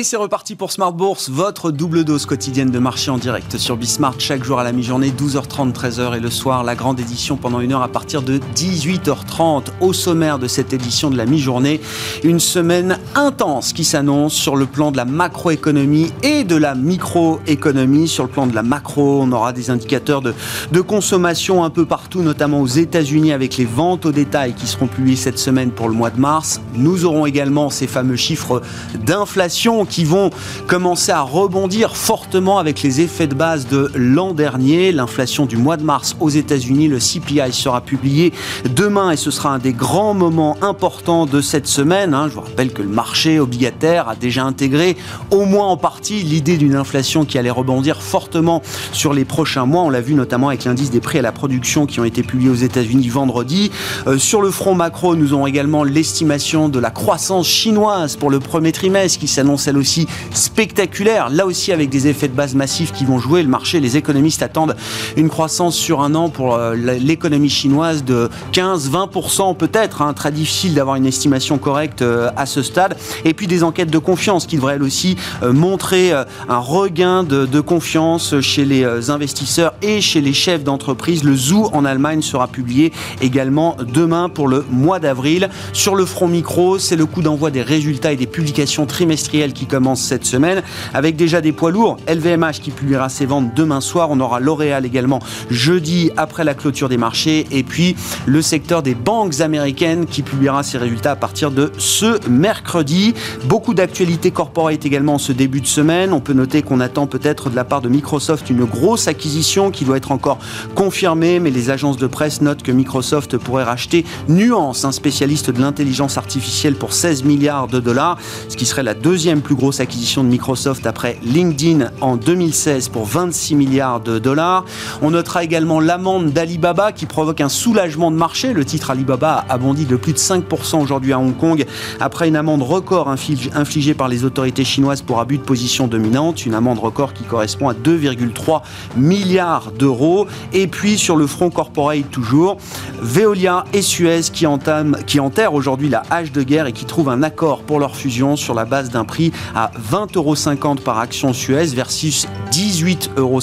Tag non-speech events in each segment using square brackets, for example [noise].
Et c'est reparti pour Smart Bourse, votre double dose quotidienne de marché en direct sur Bismart chaque jour à la mi-journée, 12h30, 13h et le soir, la grande édition pendant une heure à partir de 18h30. Au sommaire de cette édition de la mi-journée, une semaine intense qui s'annonce sur le plan de la macroéconomie et de la microéconomie. Sur le plan de la macro, on aura des indicateurs de, de consommation un peu partout, notamment aux États-Unis avec les ventes au détail qui seront publiées cette semaine pour le mois de mars. Nous aurons également ces fameux chiffres d'inflation qui vont commencer à rebondir fortement avec les effets de base de l'an dernier. L'inflation du mois de mars aux États-Unis, le CPI sera publié demain et ce sera un des grands moments importants de cette semaine. Hein. Je vous rappelle que le marché obligataire a déjà intégré au moins en partie l'idée d'une inflation qui allait rebondir fortement sur les prochains mois. On l'a vu notamment avec l'indice des prix à la production qui ont été publiés aux États-Unis vendredi. Euh, sur le front macro, nous avons également l'estimation de la croissance chinoise pour le premier trimestre qui s'annonce elle aussi spectaculaire, là aussi avec des effets de base massifs qui vont jouer le marché. Les économistes attendent une croissance sur un an pour euh, l'économie chinoise de 15-20% peut-être. Hein. très difficile d'avoir une estimation correcte euh, à ce stade. Et puis des enquêtes de confiance qui devraient elles aussi euh, montrer un regain de, confiance chez les investisseurs et chez les chefs d'entreprise. Le Zoo en Allemagne sera publié également demain pour le mois d'avril. Sur le front micro, c'est le coup d'envoi des résultats et des publications trimestrielles commence cette semaine, avec déjà des poids lourds. LVMH qui publiera ses ventes demain soir. On aura L'Oréal également jeudi après la clôture des marchés. Et puis le secteur des banques américaines qui publiera ses résultats à partir de ce mercredi. Beaucoup d'actualités corporate également en ce début de semaine. On peut noter qu'on attend peut-être de la part de Microsoft une grosse acquisition qui doit être encore confirmée, mais les agences de presse notent que Microsoft pourrait racheter Nuance, un spécialiste de l'intelligence artificielle, pour 16 milliards de dollars, ce qui serait la deuxième plus grosse acquisition de Microsoft après LinkedIn en 2016 pour 26 milliards de dollars. On notera également l'amende d'Alibaba qui provoque un soulagement de marché. Le titre Alibaba a bondi de plus de 5% aujourd'hui à Hong Kong après une amende record infligée par les autorités chinoises pour abus de position dominante. Une amende record qui correspond à 2,3 milliards d'euros. Et puis sur le front corporate toujours, Veolia et Suez qui, entament, qui enterrent aujourd'hui la hache de guerre et qui trouvent un accord pour leur fusion sur la base d'un prix à 20,50 euros par action Suez versus 18,50 euros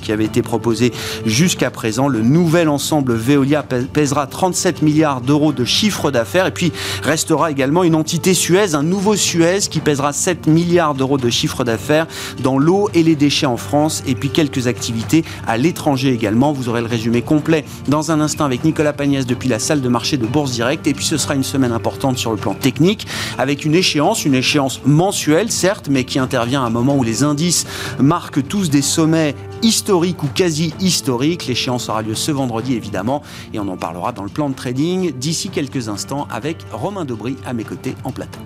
qui avait été proposé jusqu'à présent. Le nouvel ensemble Veolia pèsera 37 milliards d'euros de chiffre d'affaires et puis restera également une entité Suez, un nouveau Suez qui pèsera 7 milliards d'euros de chiffre d'affaires dans l'eau et les déchets en France et puis quelques activités à l'étranger également. Vous aurez le résumé complet dans un instant avec Nicolas Pagnès depuis la salle de marché de Bourse Direct et puis ce sera une semaine importante sur le plan technique avec une échéance, une échéance mensuelle certes, mais qui intervient à un moment où les indices marquent tous des sommets historiques ou quasi historiques. L'échéance aura lieu ce vendredi évidemment et on en parlera dans le plan de trading d'ici quelques instants avec Romain Dobry à mes côtés en plateau.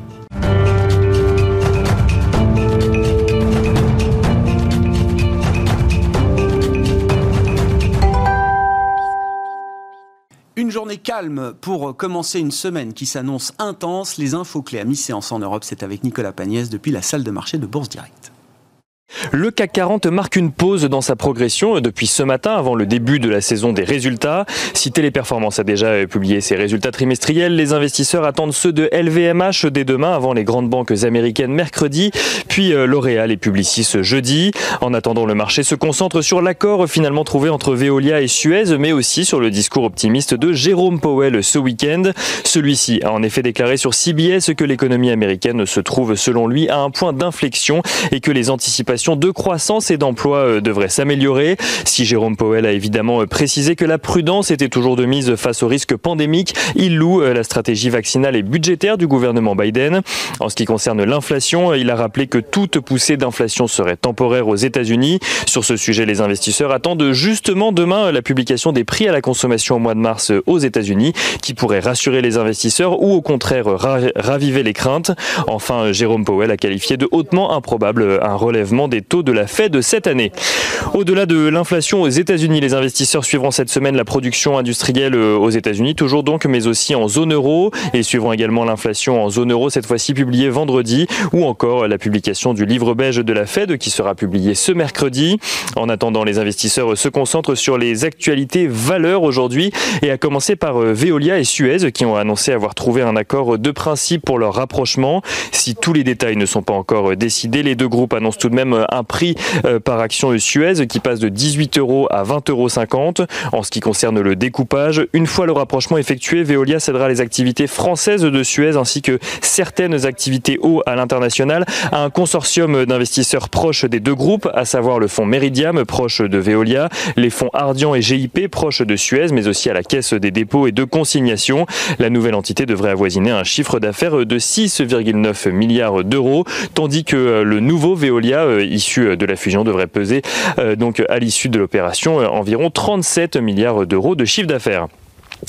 Calme pour commencer une semaine qui s'annonce intense. Les infos clés à mi-séance en Europe, c'est avec Nicolas Pagnès depuis la salle de marché de Bourse Direct. Le CAC 40 marque une pause dans sa progression depuis ce matin avant le début de la saison des résultats. Si Téléperformance a déjà publié ses résultats trimestriels, les investisseurs attendent ceux de LVMH dès demain avant les grandes banques américaines mercredi, puis euh, L'Oréal et Publicis jeudi. En attendant, le marché se concentre sur l'accord finalement trouvé entre Veolia et Suez, mais aussi sur le discours optimiste de Jérôme Powell ce week-end. Celui-ci a en effet déclaré sur CBS que l'économie américaine se trouve selon lui à un point d'inflexion et que les anticipations croissance et d'emploi euh, devrait s'améliorer. Si Jérôme Powell a évidemment euh, précisé que la prudence était toujours de mise face au risque pandémique, il loue euh, la stratégie vaccinale et budgétaire du gouvernement Biden. En ce qui concerne l'inflation, il a rappelé que toute poussée d'inflation serait temporaire aux États-Unis. Sur ce sujet, les investisseurs attendent justement demain la publication des prix à la consommation au mois de mars aux États-Unis, qui pourrait rassurer les investisseurs ou au contraire raviver les craintes. Enfin, Jérôme Powell a qualifié de hautement improbable un relèvement des taux de la Fed cette année. Au-delà de l'inflation aux États-Unis, les investisseurs suivront cette semaine la production industrielle euh, aux États-Unis, toujours donc, mais aussi en zone euro, et suivront également l'inflation en zone euro, cette fois-ci publiée vendredi, ou encore la publication du livre beige de la Fed qui sera publié ce mercredi. En attendant, les investisseurs se concentrent sur les actualités valeurs aujourd'hui, et à commencer par euh, Veolia et Suez qui ont annoncé avoir trouvé un accord de principe pour leur rapprochement. Si tous les détails ne sont pas encore décidés, les deux groupes annoncent tout de même un prix euh, par action Suez qui passe de 18 euros à 20,50 euros. En ce qui concerne le découpage, une fois le rapprochement effectué, Veolia cédera les activités françaises de Suez ainsi que certaines activités eau à l'international à un consortium d'investisseurs proches des deux groupes, à savoir le fonds Meridiam proche de Veolia, les fonds Ardian et GIP proches de Suez, mais aussi à la Caisse des dépôts et de consignation. La nouvelle entité devrait avoisiner un chiffre d'affaires de 6,9 milliards d'euros, tandis que le nouveau Veolia, euh, de la fusion, devrait peser euh, donc à l'issue de l'opération euh, environ 37 milliards d'euros de chiffre d'affaires.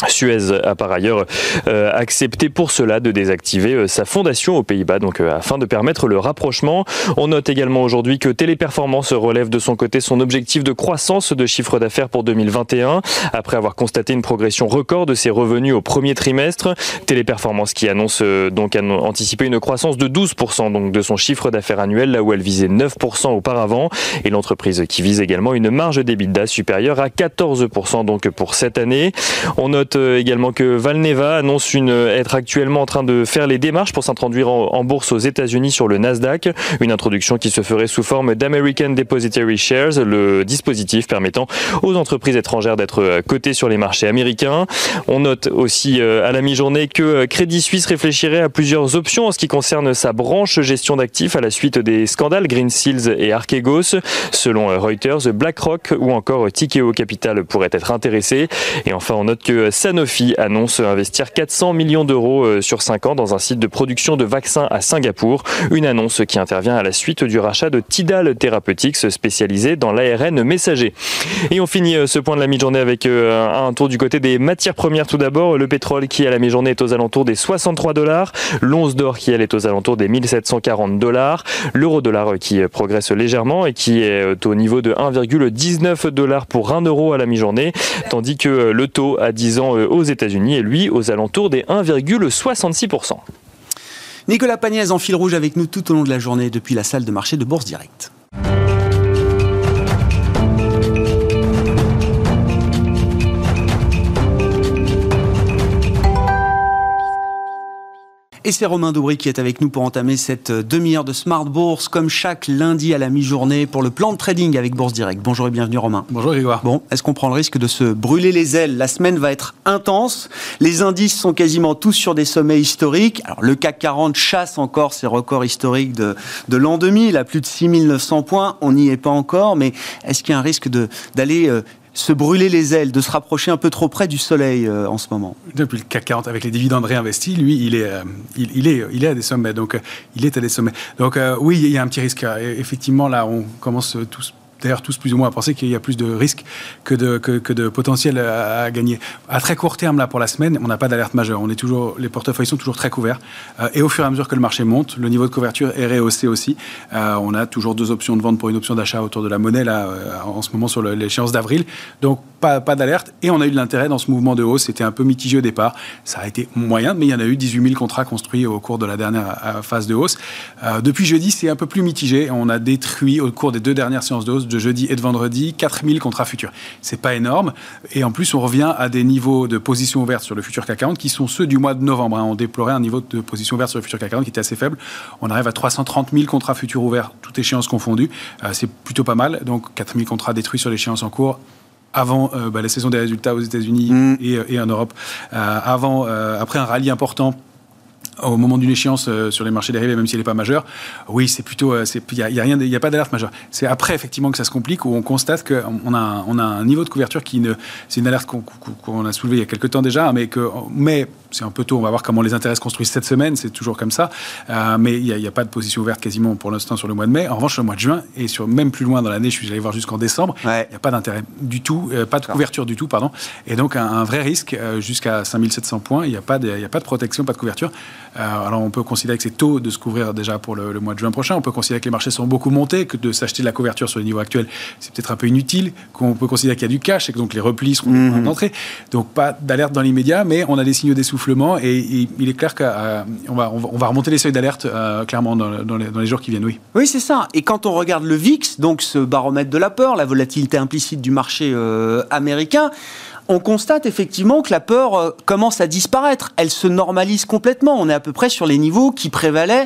Suez a par ailleurs euh, accepté pour cela de désactiver euh, sa fondation aux Pays-Bas, donc euh, afin de permettre le rapprochement. On note également aujourd'hui que Téléperformance relève de son côté son objectif de croissance de chiffre d'affaires pour 2021, après avoir constaté une progression record de ses revenus au premier trimestre. Téléperformance qui annonce donc anticiper une croissance de 12% donc de son chiffre d'affaires annuel, là où elle visait 9% auparavant, et l'entreprise qui vise également une marge d'EBITDA supérieure à 14% donc pour cette année. On note euh, également que Valneva annonce une, être actuellement en train de faire les démarches pour s'introduire en, bourse aux États-Unis sur le Nasdaq. Une introduction qui se ferait sous forme d'American Depository Shares, le dispositif permettant aux entreprises étrangères d'être euh, cotées sur les marchés américains. On note aussi euh, à la mi-journée que Crédit Suisse réfléchirait à plusieurs options en ce qui concerne sa branche gestion d'actifs à la suite des scandales Green Seals et Archegos. Selon Reuters, BlackRock ou encore Tikeo Capital pourraient être intéressés. Et enfin, on note que Sanofi annonce investir 400 millions d'euros euh, sur 5 ans dans un site de production de vaccins à Singapour. Une annonce qui intervient à la suite du rachat de Tidal Therapeutics spécialisé dans l'ARN messager. Et on finit euh, ce point de la mi-journée avec euh, un tour du côté des matières premières tout d'abord. Le pétrole qui à la mi-journée est aux alentours des 63 dollars. L'once d'or qui elle est aux alentours des 1740 dollars. L'euro dollar qui progresse légèrement et qui est au niveau de 1,19 dollars pour 1 euro à la mi-journée. Tandis que le taux à 10 ans euh, aux États-Unis et lui aux alentours des 1,66%. Nicolas Pagnès en fil rouge avec nous tout au long de la journée depuis la salle de marché de Bourse Directe. Et c'est Romain Doubry qui est avec nous pour entamer cette euh, demi-heure de Smart Bourse, comme chaque lundi à la mi-journée, pour le plan de trading avec Bourse Direct. Bonjour et bienvenue Romain. Bonjour Grégoire. Bon, est-ce qu'on prend le risque de se brûler les ailes? La semaine va être intense. Les indices sont quasiment tous sur des sommets historiques. Alors le CAC 40 chasse encore ses records historiques de, de l'an 2000 à plus de 6900 points. On n'y est pas encore, mais est-ce qu'il y a un risque d'aller euh, se brûler les ailes, de se rapprocher un peu trop près du soleil euh, en ce moment Depuis le CAC 40, avec les dividendes réinvestis, lui, il est, euh, il, est, il est à des sommets. Donc, euh, il est à des sommets. Donc, oui, il y a un petit risque. Effectivement, là, on commence tous d'ailleurs tous plus ou moins à penser qu'il y a plus de risques que de, que, de potentiel à, gagner. À très court terme, là, pour la semaine, on n'a pas d'alerte majeure. On est toujours, les portefeuilles sont toujours très couverts. Euh, et au fur et à mesure que le marché monte, le niveau de couverture est rehaussé aussi. Euh, on a toujours deux options de vente pour une option d'achat autour de la monnaie, là, euh, en ce moment sur l'échéance d'avril. Donc, pas, pas d'alerte. Et on a eu de l'intérêt dans ce mouvement de hausse. C'était un peu mitigé au départ. Ça a été moyen, mais il y en a eu 18 000 contrats construits au cours de la dernière phase de hausse. depuis jeudi, c'est un peu plus mitigé. On a détruit au cours des deux dernières séances de hausse, de jeudi et de vendredi, 4000 contrats futurs. C'est pas énorme. Et en plus, on revient à des niveaux de position ouverte sur le futur CAC 40 qui sont ceux du mois de novembre. Hein. On déplorait un niveau de position ouverte sur le futur CAC 40 qui était assez faible. On arrive à 330 000 contrats futurs ouverts, toutes échéances confondues. Euh, c'est plutôt pas mal. Donc 4000 contrats détruits sur l'échéance en cours avant euh, bah, la saison des résultats aux États-Unis mmh. et, en Europe, euh, avant, après un rallye important au moment d'une échéance euh, sur les marchés dérivés, même si elle n'est pas majeure, oui, c'est plutôt, il euh, n'y a, y a, rien, il a pas d'alerte majeure. C'est après effectivement que ça se complique où on constate qu'on a, un, on a un niveau de couverture qui ne, c'est une alerte qu'on, a soulevée il y a quelques temps déjà, mais que, mais c'est un peu tôt. On va voir comment les intérêts se construisent cette semaine. C'est toujours comme ça, euh, mais il n'y a, a, pas de position ouverte quasiment pour l'instant sur le mois de mai. En revanche, sur le mois de juin et sur même plus loin dans l'année, je suis allé voir jusqu'en décembre, il n'y a pas d'intérêt du tout, pas de couverture du tout, pardon, et donc un, vrai risque jusqu'à 5700 points. Il n'y a pas de, il a pas de protection, pas de couverture. Alors on peut considérer que c'est tôt de se couvrir déjà pour le, mois de juin prochain. On peut considérer que les marchés sont beaucoup montés, que de s'acheter de la couverture sur les niveaux actuels, c'est peut-être un peu inutile. Qu'on peut considérer qu'il y a du cash et que donc les replis seront mm d'entrée. Donc pas d'alerte dans l'immédiat, mais on a des signaux d'essoufflement et, il est clair qu'on va, on va, remonter les seuils d'alerte clairement dans, les, dans les jours qui viennent. Oui. Oui, c'est ça. Et quand on regarde le VIX, donc ce baromètre de la peur, la volatilité implicite du marché euh, américain, on constate effectivement que la peur euh, commence à disparaître. Elle se normalise complètement. On est à peu près sur les niveaux qui prévalaient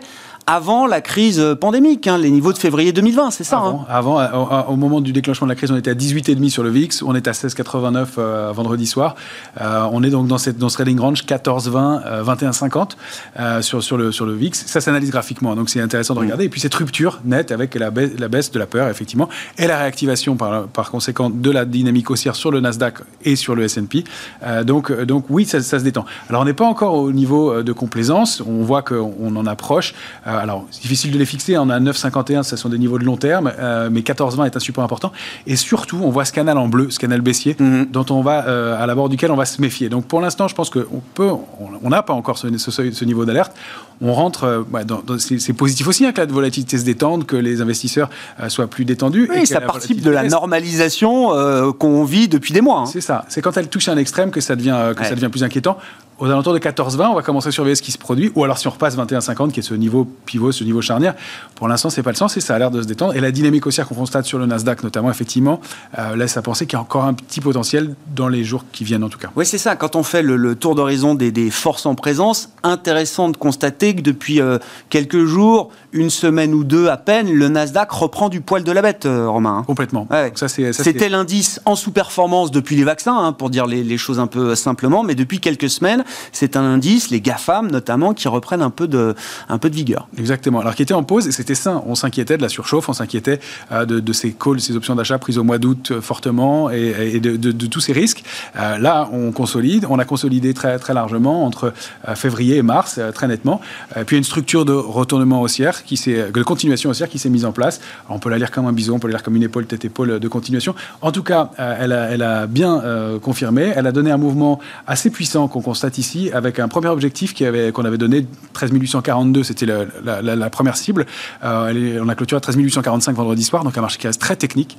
avant la crise pandémique, hein, les niveaux de février 2020, c'est ça Avant, hein. euh, au, moment du déclenchement de la crise, on était à 18,5 sur le VIX, on est à 16,89 euh, vendredi soir. Euh, on est donc dans, cette, dans ce trading range 14,20, 21,50 sur, sur, le, sur le VIX. Ça s'analyse graphiquement, donc c'est intéressant de mm. regarder. Et puis cette rupture nette avec la baisse, la baisse de la peur, effectivement, et la réactivation par, par conséquent de la dynamique haussière sur le Nasdaq et sur le S&P. donc, donc oui, ça, ça, se détend. Alors on n'est pas encore au niveau de complaisance, on voit qu'on en approche alors, c'est difficile de les fixer. On a 9,51, ce sont des niveaux de long terme, euh, mais 14,20 est un support important. Et surtout, on voit ce canal en bleu, ce canal baissier, mhm. dont on va, euh, à la bord duquel on va se méfier. Donc, pour l'instant, je pense qu'on peut, on n'a pas encore ce, ce, niveau d'alerte. On rentre, euh, dans, c'est positif aussi hein, que la volatilité se détende, que les investisseurs soient plus détendus. Oui, ça participe de la normalisation qu'on vit depuis des mois. Hein. C'est ça. C'est quand elle touche un extrême que ça devient, que ça devient plus inquiétant aux alentours de 14-20, on va commencer à surveiller ce qui se produit. Ou alors si on repasse 21-50, qui est ce niveau pivot, ce niveau charnière, pour l'instant, c'est pas le sens et ça a l'air de se détendre. Et la dynamique haussière qu'on constate sur le Nasdaq, notamment, effectivement, euh, laisse à penser qu'il y a encore un petit potentiel dans les jours qui viennent, en tout cas. Oui, c'est ça. Quand on fait le, tour d'horizon des, forces en présence, intéressant de constater que depuis euh, quelques jours, une semaine ou deux à peine, le Nasdaq reprend du poil de la bête, euh, Romain. Hein. Complètement. C'était l'indice en sous-performance depuis les vaccins, hein, pour dire les, les choses un peu simplement, mais depuis quelques semaines, c'est un indice, les GAFAM notamment, qui reprennent un peu de, vigueur. Exactement. Alors qui était en pause, et c'était ça, on s'inquiétait de la surchauffe, on s'inquiétait euh, de, ces calls, ces options d'achat prises au mois d'août euh, fortement, et, de, tous ces risques. Euh, là, on consolide, on a consolidé très, largement entre février et mars, très nettement. puis une structure de retournement haussière, qui de continuation haussière qui s'est mise en place. on peut la lire comme un bison, on peut la lire comme une épaule, tête-épaule de continuation. En tout cas, elle, a, elle a bien confirmé, elle a donné un mouvement assez puissant qu'on constate ici, avec un premier objectif qu'on avait, donné, 13 842, c'était la, première cible. Euh, on a clôturé à 13 845 vendredi soir, donc un marché qui reste très technique.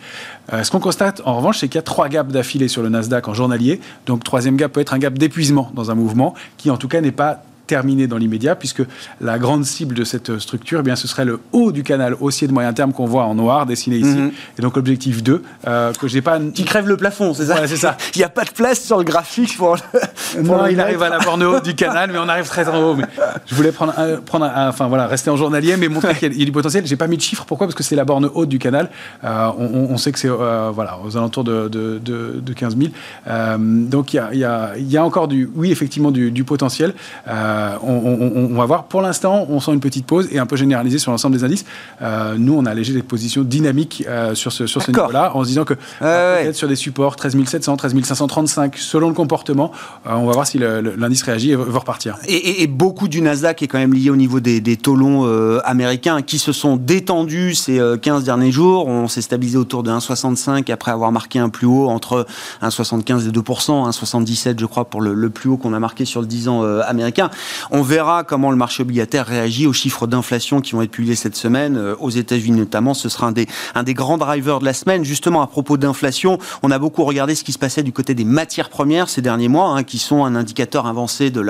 Euh, ce qu'on constate, en revanche, c'est qu'il y a trois gaps d'affilée sur le Nasdaq en journalier. Donc, troisième gap peut être un gap d'épuisement dans un mouvement qui, en tout cas, n'est pas terminé dans l'immédiat, puisque la grande cible de cette structure, eh bien, ce serait le haut du canal haussier de moyen terme qu'on voit en noir dessiné ici. Mhm. Et donc l'objectif 2, euh, que j'ai pas... Qui crève le plafond, c'est ça c'est ça. [laughs] il n'y a pas de place sur le graphique pour... non, il arrive à la borne haute du canal, mais on arrive très en haut. Mais je voulais prendre, prendre enfin voilà, rester en journalier, mais montrer qu'il y, a du potentiel. J'ai pas mis de chiffres. Pourquoi? Parce que c'est la borne haute du canal. Euh, on, sait que c'est euh, voilà, aux alentours de, de, de, 15 000. donc il y a, y, a, y a, encore du, oui, effectivement, du, du potentiel. On on, va voir. Pour l'instant, on sent une petite pause et un peu généralisée sur l'ensemble des indices. Euh, nous, on a allégé des positions dynamiques euh, sur ce, sur ce niveau-là, en se disant que peut-être sur des supports 13 700, 13 535, selon le comportement, euh, on va voir si l'indice réagit et va repartir. Et, beaucoup du Nasdaq est quand même lié au niveau des, taux longs américains qui se sont détendus ces 15 derniers jours. On s'est stabilisé autour de 1,65 après avoir marqué un plus haut entre 1,75 et 2%, 1,77 je crois pour le, le plus haut qu'on a marqué sur le 10 ans américain. On verra comment le marché obligataire réagit aux chiffres d'inflation qui vont être publiés cette semaine, euh, aux États-Unis notamment. Ce sera un des, un des grands drivers de la semaine. Justement, à propos d'inflation, on a beaucoup regardé ce qui se passait du côté des matières premières ces derniers mois, hein, qui sont un indicateur avancé de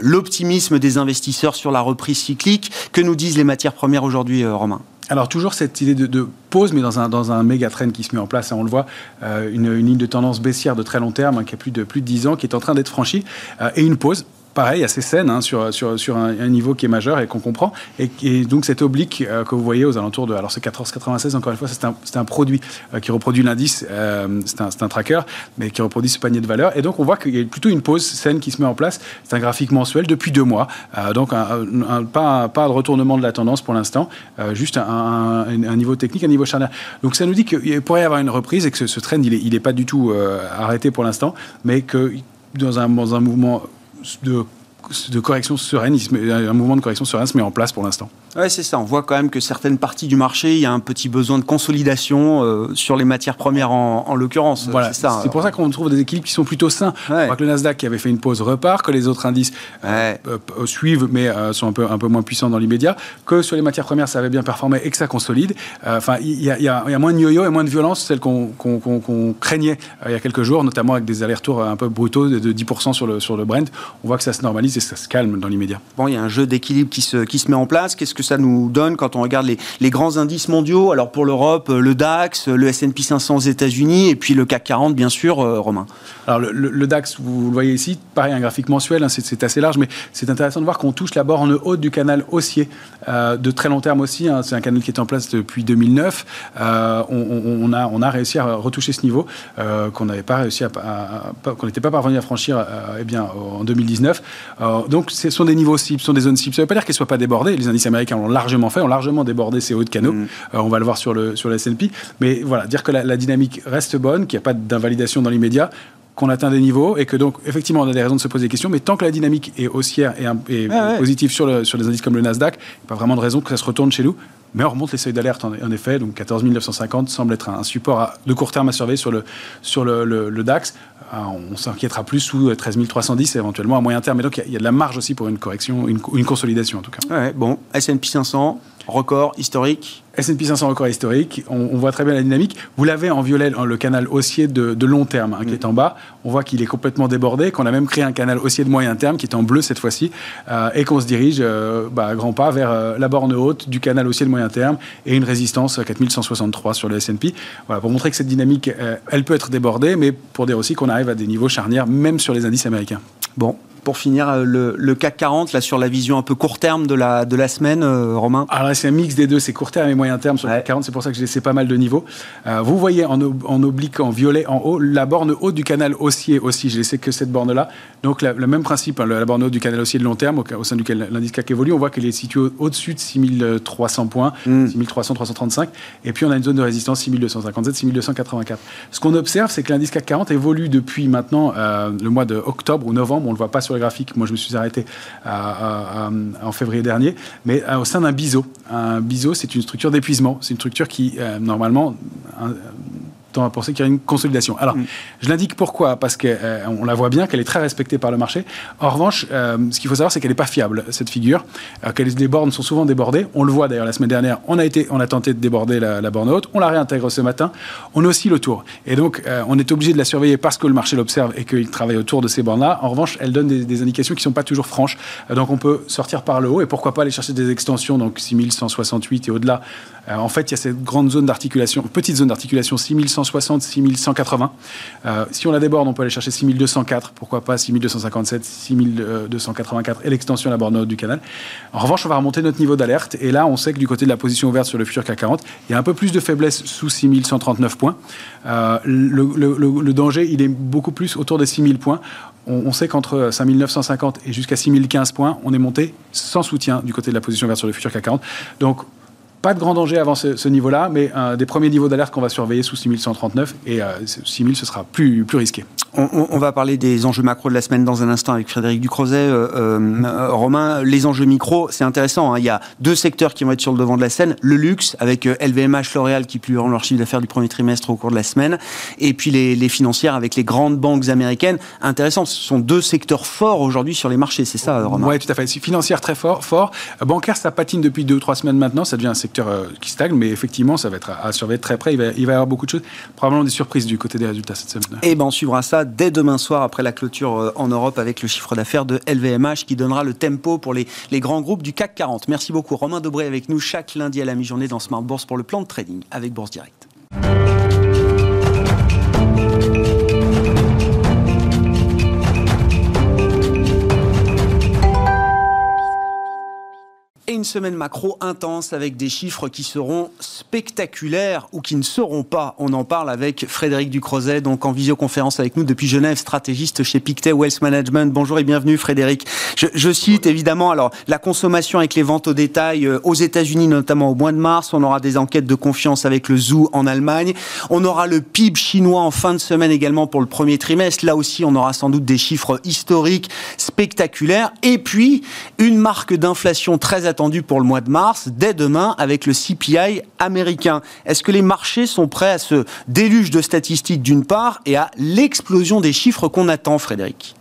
l'optimisme des investisseurs sur la reprise cyclique. Que nous disent les matières premières aujourd'hui, euh, Romain? Alors toujours cette idée de, pause, mais dans un, dans un méga trend qui se met en place, on le voit, euh, une, ligne de tendance baissière de très long terme, hein, qui a plus de, plus de 10 ans, qui est en train d'être franchie, et une pause pareil, assez saine hein, sur, sur, sur un, niveau qui est majeur et qu'on comprend. Et, donc cette oblique euh, que vous voyez aux alentours de... Alors c'est 14,96, encore une fois, c'est un, produit euh, qui reproduit l'indice, euh, c'est un, tracker, mais qui reproduit ce panier de valeurs. Et donc on voit qu'il y a plutôt une pause saine qui se met en place. C'est un graphique mensuel depuis deux mois. donc pas, de retournement de la tendance pour l'instant, juste un, niveau technique, un niveau charnière. Donc ça nous dit qu'il pourrait y avoir une reprise et que ce, trend, il n'est pas du tout arrêté pour l'instant, mais que dans un mouvement de, correction sereine, un mouvement de correction sereine se met en place pour l'instant. Ouais, c'est ça. On voit quand même que certaines parties du marché, il y a un petit besoin de consolidation euh, sur les matières premières en, l'occurrence. Voilà, c'est pour ça qu'on trouve des équilibres qui sont plutôt sains. On voit que le Nasdaq qui avait fait une pause repart, que les autres indices euh, euh, suivent, mais sont un peu, un peu moins puissants dans l'immédiat, que sur les matières premières, ça avait bien performé et que ça consolide. Enfin, il y, a moins de yo-yo et moins de violence, celle qu'on craignait il y a quelques jours, notamment avec des allers-retours un peu brutaux de, 10% sur le, sur le Brent. On voit que ça se normalise et ça se calme dans l'immédiat. Bon, il y a un jeu d'équilibre qui se, qui se met en place. Qu'est-ce que ça nous donne quand on regarde les, grands indices mondiaux Alors pour l'Europe, le DAX, le S&P 500 aux États-Unis et puis le CAC 40, bien sûr, euh, Romain. Alors le, DAX, vous le voyez ici, pareil, un graphique mensuel, hein, c'est assez large, mais c'est intéressant de voir qu'on touche la borne haute du canal haussier euh, de très long terme aussi. Hein. c'est un canal qui est en place depuis 2009. Euh, on, a, réussi à retoucher ce niveau qu'on n'avait pas réussi qu'on n'était pas parvenu à franchir eh bien, en 2019. donc ce sont des niveaux cibles, ce sont des zones cibles. Ça ne veut pas dire qu'elles ne soient pas débordées. Les indices américains l'ont largement fait, ont largement débordé ces hauts de canaux. Mm. Euh, on va le voir sur le, sur le S&P. Mais voilà, dire que la, dynamique reste bonne, qu'il n'y a pas d'invalidation dans l'immédiat, qu'on atteint des niveaux et que donc effectivement on a des raisons de se poser des questions, mais tant que la dynamique est haussière et, positive sur, le, sur les indices comme le Nasdaq, il n'y a pas vraiment de raison que ça se retourne chez nous. Mais on remonte les seuils d'alerte en, effet, donc 14 950 semble être un, support de court terme à surveiller sur le, sur le, DAX. Euh, on s'inquiétera plus sous 13 310 éventuellement à moyen terme. Mais donc il y, a de la marge aussi pour une correction, une, une consolidation en tout cas. Ouais, bon, S&P 500, record historique S&P 500 record historique, on, voit très bien la dynamique. Vous l'avez en violet, le canal haussier de, long terme hein, qui est en bas. On voit qu'il est complètement débordé, qu'on a même créé un canal haussier de moyen terme qui est en bleu cette fois-ci, euh, et qu'on se dirige euh, bah, à grands pas vers euh, la borne haute du canal haussier de moyen terme et une résistance à 4163 sur le S&P. Voilà, pour montrer que cette dynamique, elle peut être débordée, mais pour dire aussi qu'on arrive à des niveaux charnières, même sur les indices américains. Bon, pour finir, euh, le, CAC 40, là, sur la vision un peu court terme de la, de la semaine, euh, Romain? Alors c'est un mix des deux, c'est court terme et moyen terme sur le CAC 40, c'est pour ça que j'ai laissé pas mal de niveaux. Euh, vous voyez en, en, oblique, en violet, en haut, la borne haute du canal haussier aussi, je laissé que cette borne-là. Donc le même principe, hein, la borne haute du canal haussier de long terme, au, sein duquel l'indice CAC évolue, on voit qu'elle est située au-dessus de 6300 points, 6300, hmm. 335, et puis on a une zone de résistance 6257, 6284. Ce qu'on observe, c'est que l'indice CAC 40 évolue depuis maintenant le mois de octobre ou novembre, on ne le voit pas sur graphique, moi je me suis arrêté en février dernier, mais euh, au sein d'un biseau. Un biseau, c'est une structure d'épuisement. C'est une structure qui, euh, normalement, tend à penser qu'il y a une consolidation. Alors, mm. je l'indique pourquoi Parce qu'on euh, la voit bien, qu'elle est très respectée par le marché. En revanche, euh, ce qu'il faut savoir, c'est qu'elle n'est pas fiable, cette figure. Euh, que les bornes sont souvent débordées. On le voit d'ailleurs la semaine dernière, on a, été, on a tenté de déborder la, borne haute, on la réintègre ce matin, on oscille autour. Et donc, on est obligé de la surveiller parce que le marché l'observe et qu'il travaille autour de ces bornes-là. En revanche, elle donne des, indications qui ne sont pas toujours franches. donc, on peut sortir par le haut et pourquoi pas aller chercher des extensions, donc 6168 et au-delà. en fait, il y a cette grande zone d'articulation, petite zone d'articulation, 6160, 6180. Euh, si on la déborde, on peut aller chercher 6204, pourquoi pas 6257, 6284 et l'extension à la borne du canal. En revanche, on va remonter notre niveau d'alerte et là, on sait que du côté de la position ouverte sur le futur CAC 40, il y a un peu plus de faiblesse sous 6139 points. Euh, le, danger, il est beaucoup plus autour des 6000 points. On, sait qu'entre 5950 et jusqu'à 6015 points, on est monté sans soutien du côté de la position ouverte sur le futur CAC 40. Donc, pas de grand danger avant ce, niveau-là, mais euh, des premiers niveaux d'alerte qu'on va surveiller sous 6139 et 6000 euh, ce sera plus, plus risqué. On, va parler des enjeux macro de la semaine dans un instant avec Frédéric Ducrozet. Euh, Romain, les enjeux micro, c'est intéressant. Hein. Il y a deux secteurs qui vont être sur le devant de la scène. Le luxe, avec LVMH, L'Oréal qui publieront leur chiffre d'affaires du premier trimestre au cours de la semaine. Et puis les, les, financières avec les grandes banques américaines. Intéressant, ce sont deux secteurs forts aujourd'hui sur les marchés, c'est ça, Romain? Oui, tout à fait. Financière très fort, fort. Bancaire, ça patine depuis deux ou trois semaines maintenant. Ça devient un euh, qui stagne, mais effectivement, ça va être à, surveiller très près. Il va, y avoir beaucoup de choses, probablement des surprises du côté des résultats cette semaine. Et eh ben, on suivra ça dès demain soir après la clôture euh, en Europe avec le chiffre d'affaires de LVMH qui donnera le tempo pour les, les grands groupes du CAC 40. Merci beaucoup, Romain Dobré avec nous chaque lundi à la mi-journée dans Smart Bourse pour le plan de trading avec Bourse Direct. Une semaine macro intense avec des chiffres qui seront spectaculaires ou qui ne seront pas. On en parle avec Frédéric Ducrozet, donc en visioconférence avec nous depuis Genève, stratégiste chez Pictet Wealth Management. Bonjour et bienvenue Frédéric. Je, cite évidemment alors la consommation avec les ventes au détail euh, aux États-Unis, notamment au mois de mars. On aura des enquêtes de confiance avec le Zoo en Allemagne. On aura le PIB chinois en fin de semaine également pour le premier trimestre. Là aussi, on aura sans doute des chiffres historiques, spectaculaires spectaculaire. Et puis, une marque d'inflation très attendue pour le mois de mars, dès demain, avec le CPI américain. Est-ce que les marchés sont prêts à ce déluge de statistiques d'une part et à l'explosion des chiffres qu'on attend, Frédéric?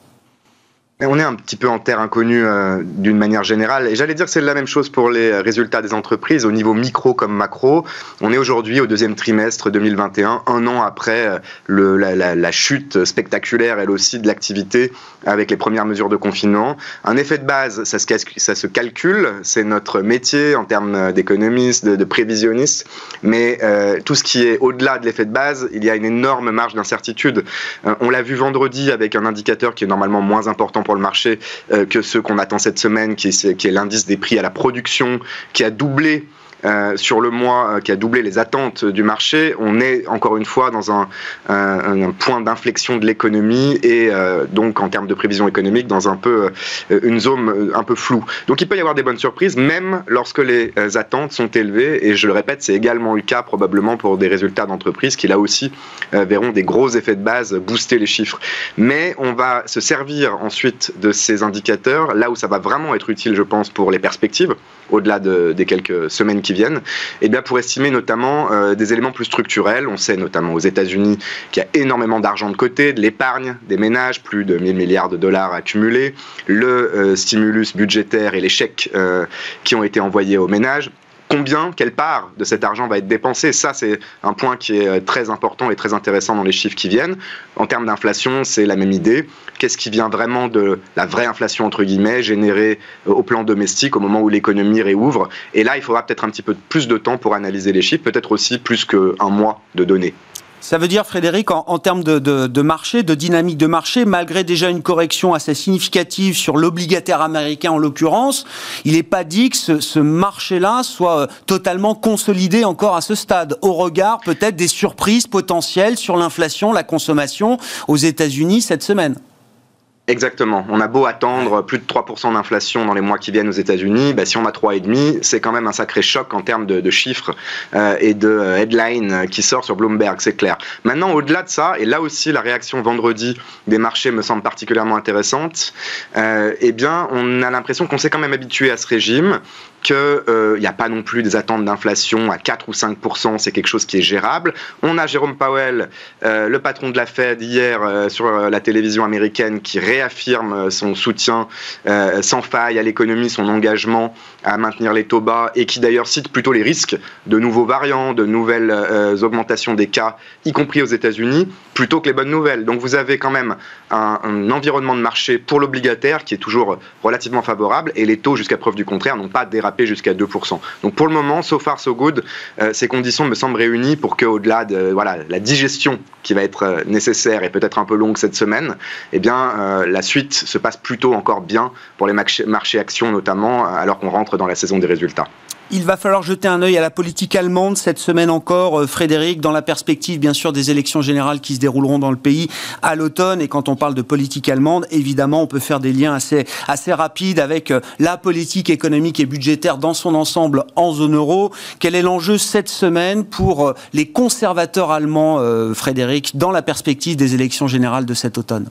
On est un petit peu en terre inconnue euh, d'une manière générale. Et j'allais dire que c'est la même chose pour les résultats des entreprises au niveau micro comme macro. On est aujourd'hui au deuxième trimestre 2021, un an après euh, la, chute spectaculaire, elle aussi, de l'activité avec les premières mesures de confinement. Un effet de base, ça se, calcule, c'est notre métier en termes d'économiste, de, de, prévisionniste. Mais euh, tout ce qui est au-delà de l'effet de base, il y a une énorme marge d'incertitude. Euh, on l'a vu vendredi avec un indicateur qui est normalement moins important le marché euh, que ceux qu'on attend cette semaine, qui est, qui est l'indice des prix à la production, qui a doublé euh, sur le mois euh, qui a doublé les attentes du marché, on est encore une fois dans un, point d'inflexion de l'économie et euh, donc en termes de prévision économique dans un peu une zone un peu floue. Donc il peut y avoir des bonnes surprises même lorsque les attentes sont élevées et je le répète, c'est également le cas probablement pour des résultats d'entreprise qui là aussi verront des gros effets de base booster les chiffres. Mais on va se servir ensuite de ces indicateurs là où ça va vraiment être utile je pense pour les perspectives au-delà de, des quelques semaines qui viennent, et eh bien pour estimer notamment euh, des éléments plus structurels. On sait notamment aux États-Unis qu'il y a énormément d'argent de côté, de l'épargne des ménages, plus de 1000 milliards de dollars accumulés, le euh, stimulus budgétaire et les chèques euh, qui ont été envoyés aux ménages combien, quelle part de cet argent va être dépensé. Ça, c'est un point qui est euh, très important et très intéressant dans les chiffres qui viennent. En termes d'inflation, c'est la même idée. Qu'est-ce qui vient vraiment de la vraie inflation, entre guillemets, générée euh, au plan domestique au moment où l'économie réouvre Et là, il faudra peut-être un petit peu plus de temps pour analyser les chiffres, peut-être aussi plus qu'un mois de données. Ça veut dire, Frédéric, en, termes de, marché, de dynamique de marché, malgré déjà une correction assez significative sur l'obligataire américain en l'occurrence, il n'est pas dit que ce, marché-là soit euh, totalement consolidé encore à ce stade, au regard peut-être des surprises potentielles sur l'inflation, la consommation aux États-Unis cette semaine. Exactement. On a beau attendre plus de 3% d'inflation dans les mois qui viennent aux États-Unis, bah, si on a 3,5, c'est quand même un sacré choc en termes de, chiffres euh, et de euh, headlines qui sort sur Bloomberg, c'est clair. Maintenant, au-delà de ça, et là aussi la réaction vendredi des marchés me semble particulièrement intéressante, euh, eh bien, on a l'impression qu'on s'est quand même habitué à ce régime qu'il n'y a pas non plus des attentes d'inflation à 4 ou 5% c'est quelque chose qui est gérable. On a Jérôme Powell, le patron de la Fed, hier sur la télévision américaine, qui réagit réaffirme son soutien euh, sans faille à l'économie, son engagement à maintenir les taux bas et qui d'ailleurs cite plutôt les risques de nouveaux variants, de nouvelles euh, augmentations des cas, y compris aux États-Unis, plutôt que les bonnes nouvelles. Donc vous avez quand même un, environnement de marché pour l'obligataire qui est toujours relativement favorable et les taux, jusqu'à preuve du contraire, n'ont pas dérapé jusqu'à 2%. Donc pour le moment, so far so good, euh, ces conditions me semblent réunies pour qu'au-delà de voilà, la digestion qui va être nécessaire et peut-être un peu longue cette semaine, eh bien, la suite se passe plutôt encore bien pour les marchés actions notamment, alors qu'on rentre dans la saison des résultats. Il va falloir jeter un œil à la politique allemande cette semaine encore, euh, Frédéric, dans la perspective bien sûr des élections générales qui se dérouleront dans le pays à l'automne. Et quand on parle de politique allemande, évidemment, on peut faire des liens assez, assez rapides avec euh, la politique économique et budgétaire dans son ensemble en zone euro. Quel est l'enjeu cette semaine pour euh, les conservateurs allemands, Frédéric, dans la perspective des élections générales de cet automne?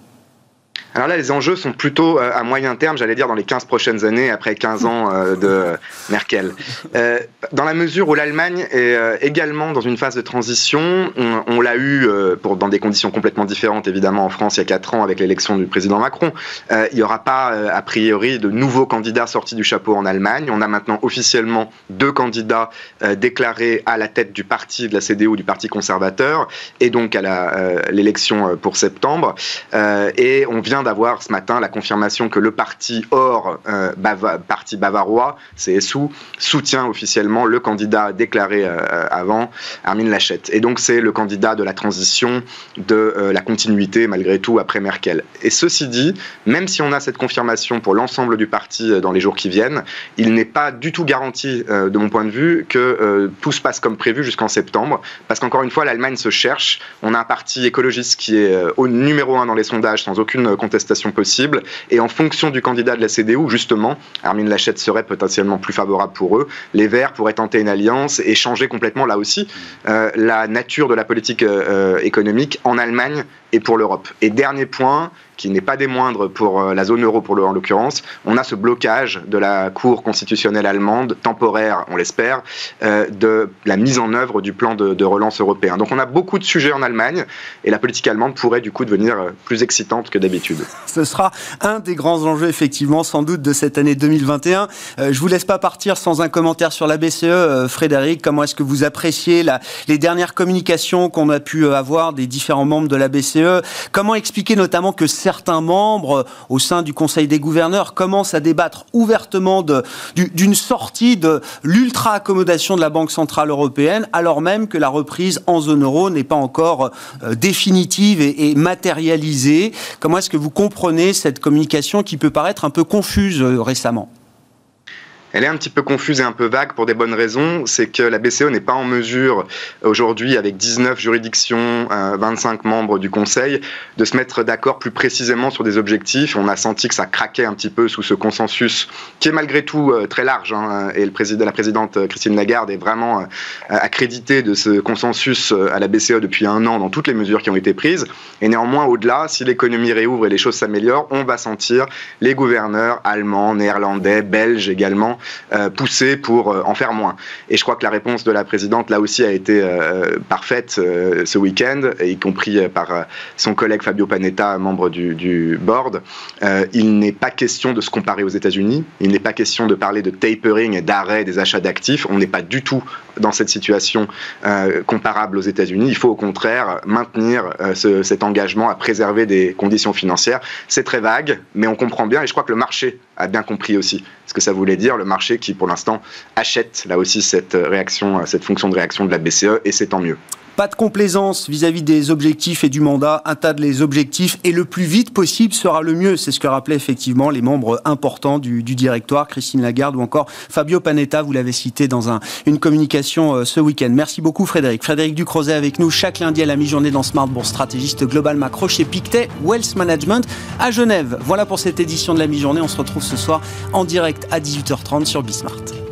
Alors là, les enjeux sont plutôt euh, à moyen terme, j'allais dire dans les 15 prochaines années, après 15 ans euh, de Merkel. Euh, dans la mesure où l'Allemagne est également dans une phase de transition, on, l'a eu dans des conditions complètement différentes, évidemment, en France il y a 4 ans avec l'élection du président Macron. il n'y aura pas, a priori, de nouveaux candidats sortis du chapeau en Allemagne. On a maintenant officiellement deux candidats déclarés à la tête du parti de la CDU, du Parti conservateur, et donc à l'élection pour septembre. et on vient d'avoir ce matin la confirmation que le parti hors euh, parti bavarois, CSU, soutient officiellement le candidat déclaré euh, avant, Armin Laschet. Et donc c'est le candidat de la transition, de euh, la continuité malgré tout après Merkel. Et ceci dit, même si on a cette confirmation pour l'ensemble du parti dans les jours qui viennent, il n'est pas du tout garanti, de mon point de vue, que tout se passe comme prévu jusqu'en septembre, parce qu'encore une fois, l'Allemagne se cherche. On a un parti écologiste qui est au numéro un dans les sondages, sans aucune contestation possible. Et en fonction du candidat de la CDU, justement, Armin Laschet serait potentiellement plus favorable pour eux. Les Verts pourraient tenter une alliance et changer complètement, là aussi, euh, la nature de la politique euh, économique en Allemagne et pour l'Europe. Et dernier point, qui n'est pas des moindres pour euh, la zone euro pour le, en l'occurrence, on a ce blocage de la Cour constitutionnelle allemande, temporaire, on l'espère, euh, de la mise en œuvre du plan de, relance européen. Donc on a beaucoup de sujets en Allemagne et la politique allemande pourrait du coup devenir euh, plus excitante que d'habitude. Ce sera un des grands enjeux effectivement sans doute de cette année 2021. Euh, je vous laisse pas partir sans un commentaire sur la BCE, Frédéric. Comment est-ce que vous appréciez les dernières communications qu'on a pu avoir des différents membres de la BCE Comment expliquer notamment que certains membres au sein du Conseil des gouverneurs commencent à débattre ouvertement d'une sortie de l'ultra-accommodation de la Banque Centrale Européenne, alors même que la reprise en zone euro n'est pas encore euh, définitive et, et matérialisée? Comment est-ce que vous comprenez cette communication qui peut paraître un peu confuse euh, récemment? Elle est un petit peu confuse et un peu vague pour des bonnes raisons. C'est que la BCE n'est pas en mesure aujourd'hui, avec 19 juridictions, 25 euh, membres du Conseil, de se mettre d'accord plus précisément sur des objectifs. On a senti que ça craquait un petit peu sous ce consensus, qui est malgré tout euh, très large. Hein, et le président, la présidente Christine Lagarde est vraiment euh, accréditée de ce consensus à la BCE depuis un an dans toutes les mesures qui ont été prises. Et néanmoins, au-delà, si l'économie réouvre et les choses s'améliorent, on va sentir les gouverneurs allemands, néerlandais, belges également euh, pousser pour euh, en faire moins. Et je crois que la réponse de la présidente, là aussi, a été euh, parfaite ce week-end, y compris par son collègue Fabio Panetta, membre du, board. il n'est pas question de se comparer aux États-Unis. Il n'est pas question de parler de tapering et d'arrêt des achats d'actifs. On n'est pas du tout dans cette situation comparable aux États-Unis. Il faut au contraire maintenir ce, cet engagement à préserver des conditions financières. C'est très vague, mais on comprend bien, et je crois que le marché a bien compris aussi ce que ça voulait dire. Le marché qui, pour l'instant, achète là aussi cette réaction, cette fonction de réaction de la BCE, et c'est tant mieux. Pas de complaisance vis-à-vis des objectifs et du mandat. Un tas de les objectifs et le plus vite possible sera le mieux. C'est ce que rappelaient effectivement les membres importants du, directoire, Christine Lagarde ou encore Fabio Panetta. Vous l'avez cité dans un, une communication euh, ce week-end. Merci beaucoup Frédéric. Frédéric Ducrozet avec nous chaque lundi à la mi-journée dans Smart Bourse, stratégiste global macro chez Pictet Wealth Management à Genève. Voilà pour cette édition de la mi-journée. On se retrouve ce soir en direct à 18h30 sur Bismart.